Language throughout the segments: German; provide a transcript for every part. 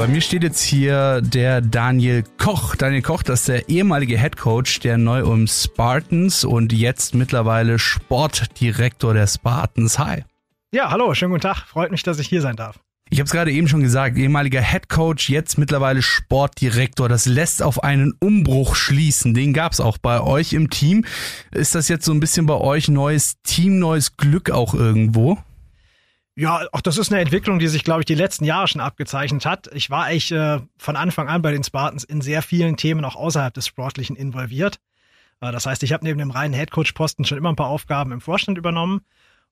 Bei mir steht jetzt hier der Daniel Koch. Daniel Koch, das ist der ehemalige Head Coach der Neu-Ulm Spartans und jetzt mittlerweile Sportdirektor der Spartans. Hi. Ja, hallo, schönen guten Tag. Freut mich, dass ich hier sein darf. Ich habe es gerade eben schon gesagt, ehemaliger Head Coach, jetzt mittlerweile Sportdirektor. Das lässt auf einen Umbruch schließen. Den gab es auch bei euch im Team. Ist das jetzt so ein bisschen bei euch neues Team, neues Glück auch irgendwo? Ja, auch das ist eine Entwicklung, die sich, glaube ich, die letzten Jahre schon abgezeichnet hat. Ich war eigentlich äh, von Anfang an bei den Spartans in sehr vielen Themen auch außerhalb des Sportlichen involviert. Äh, das heißt, ich habe neben dem reinen Headcoach-Posten schon immer ein paar Aufgaben im Vorstand übernommen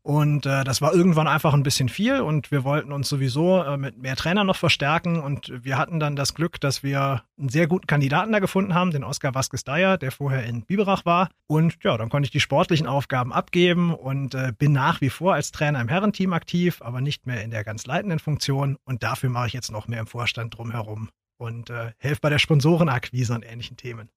und äh, das war irgendwann einfach ein bisschen viel und wir wollten uns sowieso äh, mit mehr Trainern noch verstärken und wir hatten dann das Glück, dass wir einen sehr guten Kandidaten da gefunden haben, den Oskar Vasquez Dyer, der vorher in Biberach war. Und ja, dann konnte ich die sportlichen Aufgaben abgeben und äh, bin nach wie vor als Trainer im Herrenteam aktiv, aber nicht mehr in der ganz leitenden Funktion. Und dafür mache ich jetzt noch mehr im Vorstand drumherum und äh, helfe bei der Sponsorenakquise und ähnlichen Themen.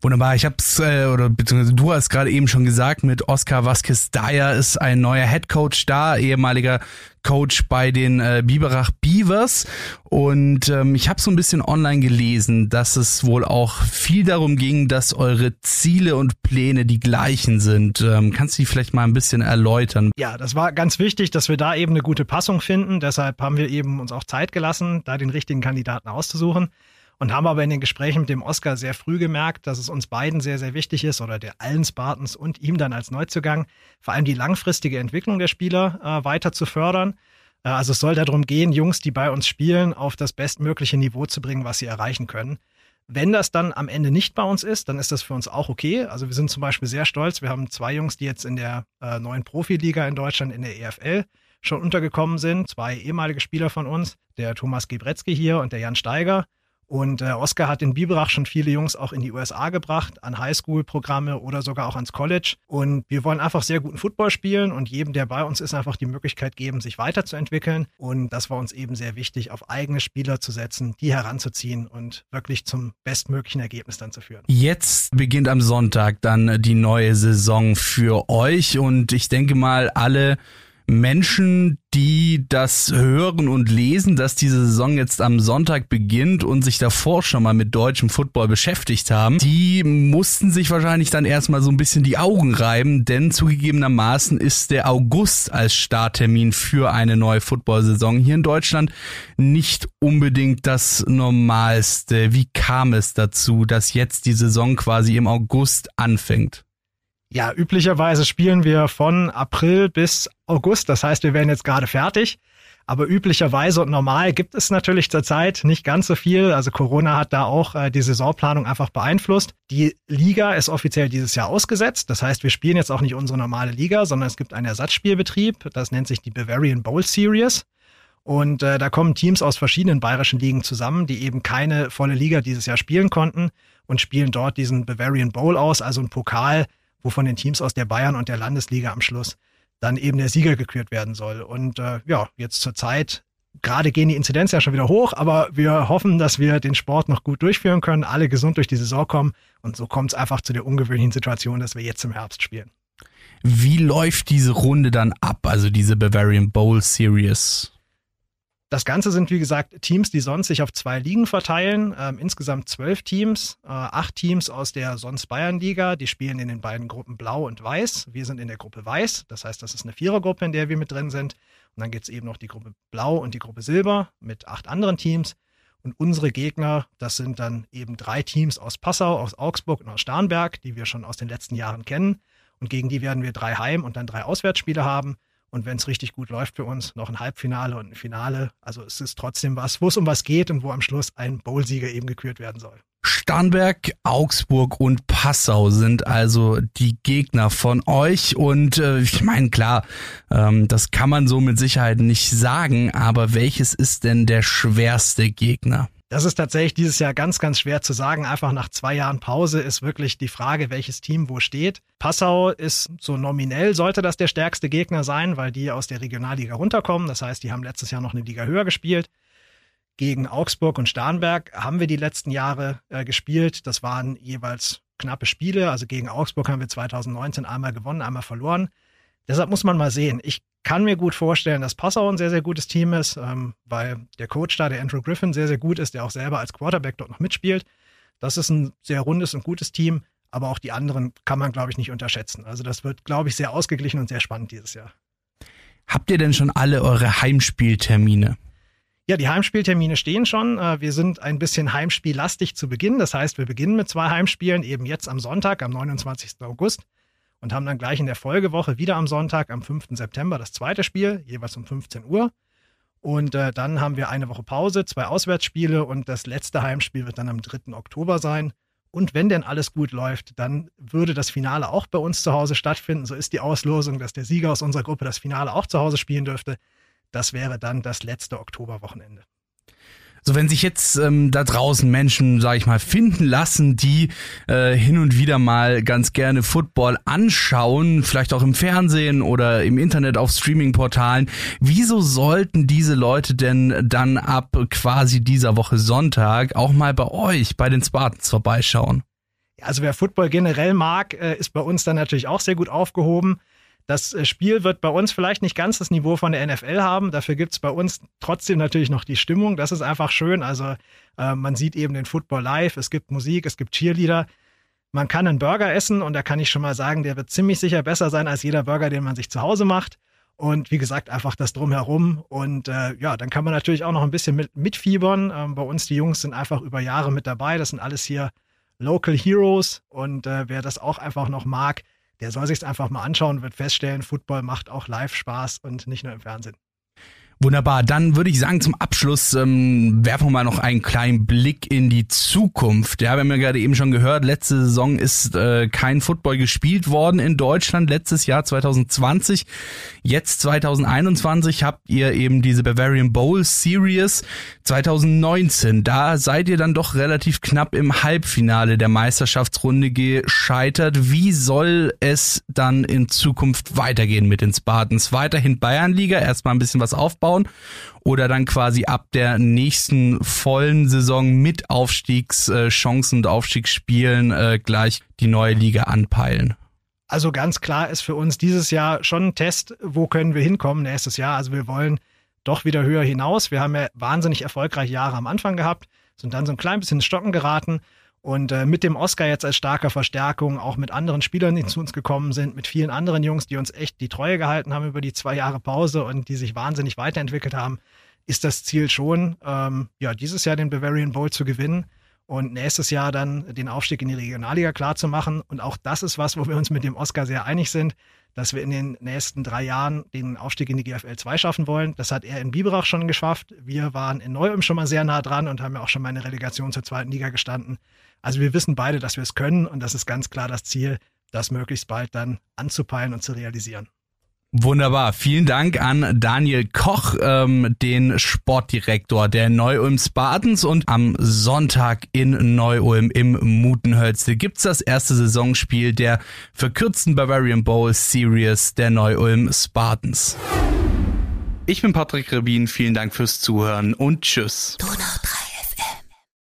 Wunderbar, ich hab's, äh, oder beziehungsweise du hast gerade eben schon gesagt, mit Oscar Vasquez Dyer ist ein neuer Head Coach da, ehemaliger Coach bei den äh, Biberach Beavers. Und ähm, ich habe so ein bisschen online gelesen, dass es wohl auch viel darum ging, dass eure Ziele und Pläne die gleichen sind. Ähm, kannst du die vielleicht mal ein bisschen erläutern? Ja, das war ganz wichtig, dass wir da eben eine gute Passung finden. Deshalb haben wir eben uns auch Zeit gelassen, da den richtigen Kandidaten auszusuchen und haben aber in den Gesprächen mit dem Oscar sehr früh gemerkt, dass es uns beiden sehr, sehr wichtig ist oder der allen Spartans und ihm dann als Neuzugang vor allem die langfristige Entwicklung der Spieler äh, weiter zu fördern. Äh, also es soll darum gehen, Jungs, die bei uns spielen, auf das bestmögliche Niveau zu bringen, was sie erreichen können. Wenn das dann am Ende nicht bei uns ist, dann ist das für uns auch okay. Also wir sind zum Beispiel sehr stolz. Wir haben zwei Jungs, die jetzt in der äh, neuen Profiliga in Deutschland, in der EFL, schon untergekommen sind. Zwei ehemalige Spieler von uns, der Thomas Gebretzky hier und der Jan Steiger. Und äh, Oscar hat in Biberach schon viele Jungs auch in die USA gebracht, an Highschool-Programme oder sogar auch ans College. Und wir wollen einfach sehr guten Football spielen und jedem, der bei uns ist, einfach die Möglichkeit geben, sich weiterzuentwickeln. Und das war uns eben sehr wichtig, auf eigene Spieler zu setzen, die heranzuziehen und wirklich zum bestmöglichen Ergebnis dann zu führen. Jetzt beginnt am Sonntag dann die neue Saison für euch und ich denke mal, alle Menschen, die das hören und lesen, dass diese Saison jetzt am Sonntag beginnt und sich davor schon mal mit deutschem Football beschäftigt haben, die mussten sich wahrscheinlich dann erstmal so ein bisschen die Augen reiben, denn zugegebenermaßen ist der August als Starttermin für eine neue Football-Saison hier in Deutschland nicht unbedingt das Normalste. Wie kam es dazu, dass jetzt die Saison quasi im August anfängt? Ja, üblicherweise spielen wir von April bis August. Das heißt, wir werden jetzt gerade fertig. Aber üblicherweise und normal gibt es natürlich zurzeit nicht ganz so viel. Also Corona hat da auch äh, die Saisonplanung einfach beeinflusst. Die Liga ist offiziell dieses Jahr ausgesetzt. Das heißt, wir spielen jetzt auch nicht unsere normale Liga, sondern es gibt einen Ersatzspielbetrieb. Das nennt sich die Bavarian Bowl Series. Und äh, da kommen Teams aus verschiedenen bayerischen Ligen zusammen, die eben keine volle Liga dieses Jahr spielen konnten und spielen dort diesen Bavarian Bowl aus, also ein Pokal, wo von den Teams aus der Bayern und der Landesliga am Schluss dann eben der Sieger gekürt werden soll. Und äh, ja, jetzt zur Zeit, gerade gehen die Inzidenz ja schon wieder hoch, aber wir hoffen, dass wir den Sport noch gut durchführen können, alle gesund durch die Saison kommen. Und so kommt es einfach zu der ungewöhnlichen Situation, dass wir jetzt im Herbst spielen. Wie läuft diese Runde dann ab, also diese Bavarian Bowl Series? Das Ganze sind, wie gesagt, Teams, die sonst sich auf zwei Ligen verteilen. Ähm, insgesamt zwölf Teams, äh, acht Teams aus der sonst Bayern-Liga. Die spielen in den beiden Gruppen Blau und Weiß. Wir sind in der Gruppe Weiß. Das heißt, das ist eine Vierergruppe, in der wir mit drin sind. Und dann gibt es eben noch die Gruppe Blau und die Gruppe Silber mit acht anderen Teams. Und unsere Gegner, das sind dann eben drei Teams aus Passau, aus Augsburg und aus Starnberg, die wir schon aus den letzten Jahren kennen. Und gegen die werden wir drei Heim- und dann drei Auswärtsspiele haben. Und wenn es richtig gut läuft für uns, noch ein Halbfinale und ein Finale. Also es ist trotzdem was, wo es um was geht und wo am Schluss ein Bowl-Sieger eben gekürt werden soll. Starnberg, Augsburg und Passau sind also die Gegner von euch. Und äh, ich meine, klar, ähm, das kann man so mit Sicherheit nicht sagen, aber welches ist denn der schwerste Gegner? Das ist tatsächlich dieses Jahr ganz, ganz schwer zu sagen. Einfach nach zwei Jahren Pause ist wirklich die Frage, welches Team wo steht. Passau ist so nominell, sollte das der stärkste Gegner sein, weil die aus der Regionalliga runterkommen. Das heißt, die haben letztes Jahr noch eine Liga höher gespielt. Gegen Augsburg und Starnberg haben wir die letzten Jahre äh, gespielt. Das waren jeweils knappe Spiele. Also gegen Augsburg haben wir 2019 einmal gewonnen, einmal verloren. Deshalb muss man mal sehen. Ich kann mir gut vorstellen, dass Passau ein sehr, sehr gutes Team ist, ähm, weil der Coach da, der Andrew Griffin, sehr, sehr gut ist, der auch selber als Quarterback dort noch mitspielt. Das ist ein sehr rundes und gutes Team, aber auch die anderen kann man, glaube ich, nicht unterschätzen. Also das wird, glaube ich, sehr ausgeglichen und sehr spannend dieses Jahr. Habt ihr denn schon alle eure Heimspieltermine? Ja, die Heimspieltermine stehen schon. Äh, wir sind ein bisschen heimspiellastig zu Beginn. Das heißt, wir beginnen mit zwei Heimspielen, eben jetzt am Sonntag, am 29. August und haben dann gleich in der Folgewoche wieder am Sonntag, am 5. September, das zweite Spiel, jeweils um 15 Uhr. Und äh, dann haben wir eine Woche Pause, zwei Auswärtsspiele und das letzte Heimspiel wird dann am 3. Oktober sein. Und wenn denn alles gut läuft, dann würde das Finale auch bei uns zu Hause stattfinden. So ist die Auslosung, dass der Sieger aus unserer Gruppe das Finale auch zu Hause spielen dürfte. Das wäre dann das letzte Oktoberwochenende. So, wenn sich jetzt ähm, da draußen Menschen, sag ich mal, finden lassen, die äh, hin und wieder mal ganz gerne Football anschauen, vielleicht auch im Fernsehen oder im Internet auf Streaming-Portalen, wieso sollten diese Leute denn dann ab quasi dieser Woche Sonntag auch mal bei euch, bei den Spartans vorbeischauen? Also wer Football generell mag, äh, ist bei uns dann natürlich auch sehr gut aufgehoben. Das äh, Spiel wird bei uns vielleicht nicht ganz das Niveau von der NFL haben. Dafür gibt es bei uns trotzdem natürlich noch die Stimmung. Das ist einfach schön. Also äh, man sieht eben den Football live. Es gibt Musik, es gibt Cheerleader. Man kann einen Burger essen und da kann ich schon mal sagen, der wird ziemlich sicher besser sein als jeder Burger, den man sich zu Hause macht. Und wie gesagt, einfach das drumherum. Und äh, ja, dann kann man natürlich auch noch ein bisschen mit, mitfiebern. Ähm, bei uns, die Jungs sind einfach über Jahre mit dabei. Das sind alles hier Local Heroes. Und äh, wer das auch einfach noch mag, der soll sich einfach mal anschauen wird feststellen, Football macht auch live Spaß und nicht nur im Fernsehen. Wunderbar. Dann würde ich sagen, zum Abschluss ähm, werfen wir mal noch einen kleinen Blick in die Zukunft. Ja, wir haben ja gerade eben schon gehört, letzte Saison ist äh, kein Football gespielt worden in Deutschland. Letztes Jahr 2020. Jetzt 2021 habt ihr eben diese Bavarian Bowl Series. 2019, da seid ihr dann doch relativ knapp im Halbfinale der Meisterschaftsrunde gescheitert. Wie soll es dann in Zukunft weitergehen mit den Spartans? Weiterhin Bayernliga, erstmal ein bisschen was aufbauen aufbauen oder dann quasi ab der nächsten vollen Saison mit Aufstiegschancen und Aufstiegsspielen äh, gleich die neue Liga anpeilen? Also ganz klar ist für uns dieses Jahr schon ein Test, wo können wir hinkommen nächstes Jahr. Also wir wollen doch wieder höher hinaus. Wir haben ja wahnsinnig erfolgreiche Jahre am Anfang gehabt, sind dann so ein klein bisschen ins Stocken geraten und äh, mit dem Oscar jetzt als starker Verstärkung, auch mit anderen Spielern, die zu uns gekommen sind, mit vielen anderen Jungs, die uns echt die Treue gehalten haben über die zwei Jahre Pause und die sich wahnsinnig weiterentwickelt haben, ist das Ziel schon, ähm, ja, dieses Jahr den Bavarian Bowl zu gewinnen und nächstes Jahr dann den Aufstieg in die Regionalliga klarzumachen. Und auch das ist was, wo wir uns mit dem Oscar sehr einig sind, dass wir in den nächsten drei Jahren den Aufstieg in die GFL 2 schaffen wollen. Das hat er in Biberach schon geschafft. Wir waren in Neu-Ulm schon mal sehr nah dran und haben ja auch schon mal eine Relegation zur zweiten Liga gestanden. Also wir wissen beide, dass wir es können und das ist ganz klar das Ziel, das möglichst bald dann anzupeilen und zu realisieren. Wunderbar. Vielen Dank an Daniel Koch, ähm, den Sportdirektor der Neu-Ulm Spartans. Und am Sonntag in Neu-Ulm im Mutenhölzle gibt's das erste Saisonspiel der verkürzten Bavarian Bowl Series der Neu-Ulm Spartans. Ich bin Patrick Rebin. Vielen Dank fürs Zuhören und tschüss. Donau